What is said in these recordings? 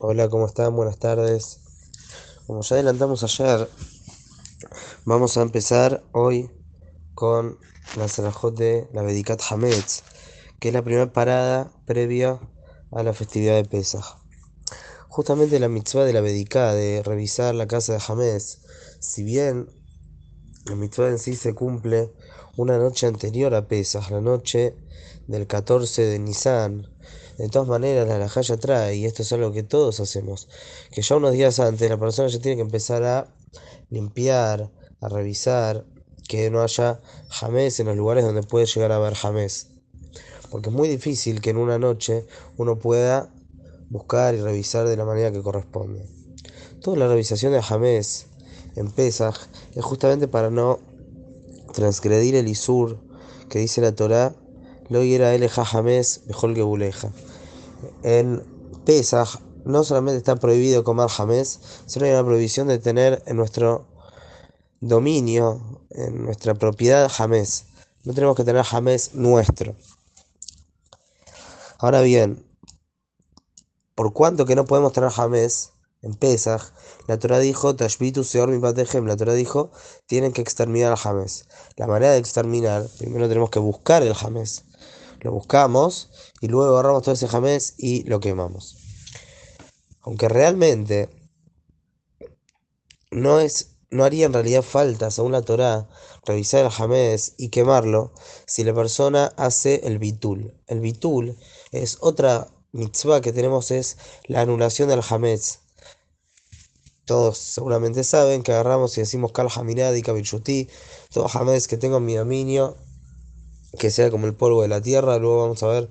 Hola, ¿cómo están? Buenas tardes. Como ya adelantamos ayer, vamos a empezar hoy con la Serajot de la Bedikat Hametz, que es la primera parada previa a la festividad de Pesach. Justamente la mitzvah de la Bediká, de revisar la casa de Hametz, si bien la mitzvah en sí se cumple una noche anterior a Pesach, la noche del 14 de Nisan, de todas maneras, la ya trae, y esto es algo que todos hacemos, que ya unos días antes la persona ya tiene que empezar a limpiar, a revisar, que no haya jamés en los lugares donde puede llegar a haber jamés. Porque es muy difícil que en una noche uno pueda buscar y revisar de la manera que corresponde. Toda la revisación de jamés en Pesach es justamente para no transgredir el Isur que dice la Torah, lo era el jamés mejor que buleja en Pesach no solamente está prohibido comer jamés, sino hay una prohibición de tener en nuestro dominio, en nuestra propiedad jamés. No tenemos que tener jamés nuestro. Ahora bien, por cuanto que no podemos tener jamés en Pesach, la Torah dijo, Tashbitu Seor mi la Torah dijo, tienen que exterminar al jamés. La manera de exterminar, primero tenemos que buscar el jamés lo buscamos y luego agarramos todo ese jamés y lo quemamos. Aunque realmente no es no haría en realidad falta, según la Torá, revisar el jamés y quemarlo si la persona hace el bitul. El bitul es otra mitzvah que tenemos, es la anulación del jamés. Todos seguramente saben que agarramos y decimos kal hamirad y kabichuti, todo jamés que tengo en mi dominio que sea como el polvo de la tierra, luego vamos a ver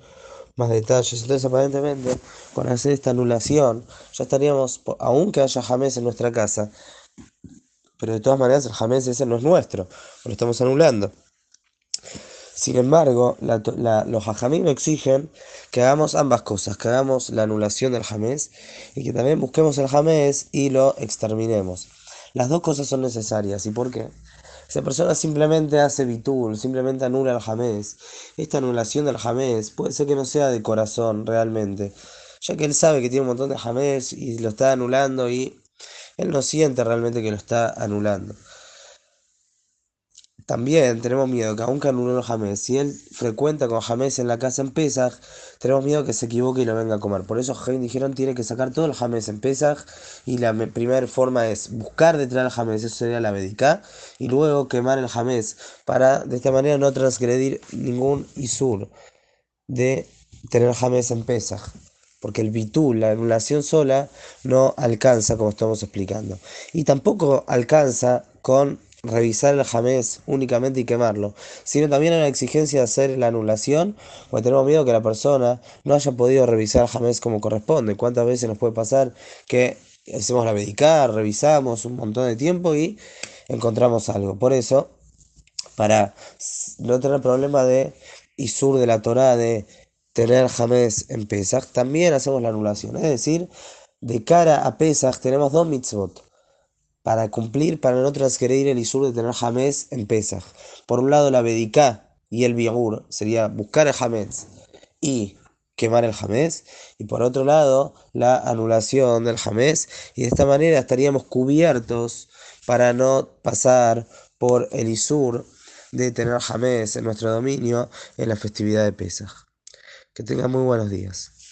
más detalles. Entonces, aparentemente, con hacer esta anulación, ya estaríamos, aunque haya jamés en nuestra casa, pero de todas maneras el jamés ese no es nuestro, lo estamos anulando. Sin embargo, los hajamim exigen que hagamos ambas cosas, que hagamos la anulación del jamés y que también busquemos el jamés y lo exterminemos. Las dos cosas son necesarias. ¿Y por qué? Esa persona simplemente hace bitul, simplemente anula el jamés. Esta anulación del jamés puede ser que no sea de corazón realmente, ya que él sabe que tiene un montón de jamés y lo está anulando y él no siente realmente que lo está anulando. También tenemos miedo que aunque anuló los jamés, si él frecuenta con jamés en la casa en Pesach, tenemos miedo que se equivoque y lo venga a comer. Por eso dijeron tiene que sacar todo el jamés en Pesach y la primera forma es buscar detrás del jamés, eso sería la médica, y luego quemar el jamés para de esta manera no transgredir ningún isur de tener jamés en Pesach porque el bitul, la anulación sola, no alcanza, como estamos explicando. Y tampoco alcanza con revisar el jamés únicamente y quemarlo, sino también hay una exigencia de hacer la anulación, porque tenemos miedo que la persona no haya podido revisar el jamés como corresponde. ¿Cuántas veces nos puede pasar que hacemos la medicar, revisamos un montón de tiempo y encontramos algo? Por eso, para no tener problema de Isur de la Torah, de tener jamés en Pesach, también hacemos la anulación. Es decir, de cara a Pesach tenemos dos mitzvot para cumplir, para no transgredir el isur de tener jamés en Pesach. Por un lado, la bediká y el bigur sería buscar el jamés y quemar el jamés. Y por otro lado, la anulación del jamés. Y de esta manera estaríamos cubiertos para no pasar por el isur de tener jamés en nuestro dominio en la festividad de Pesach. Que tengan muy buenos días.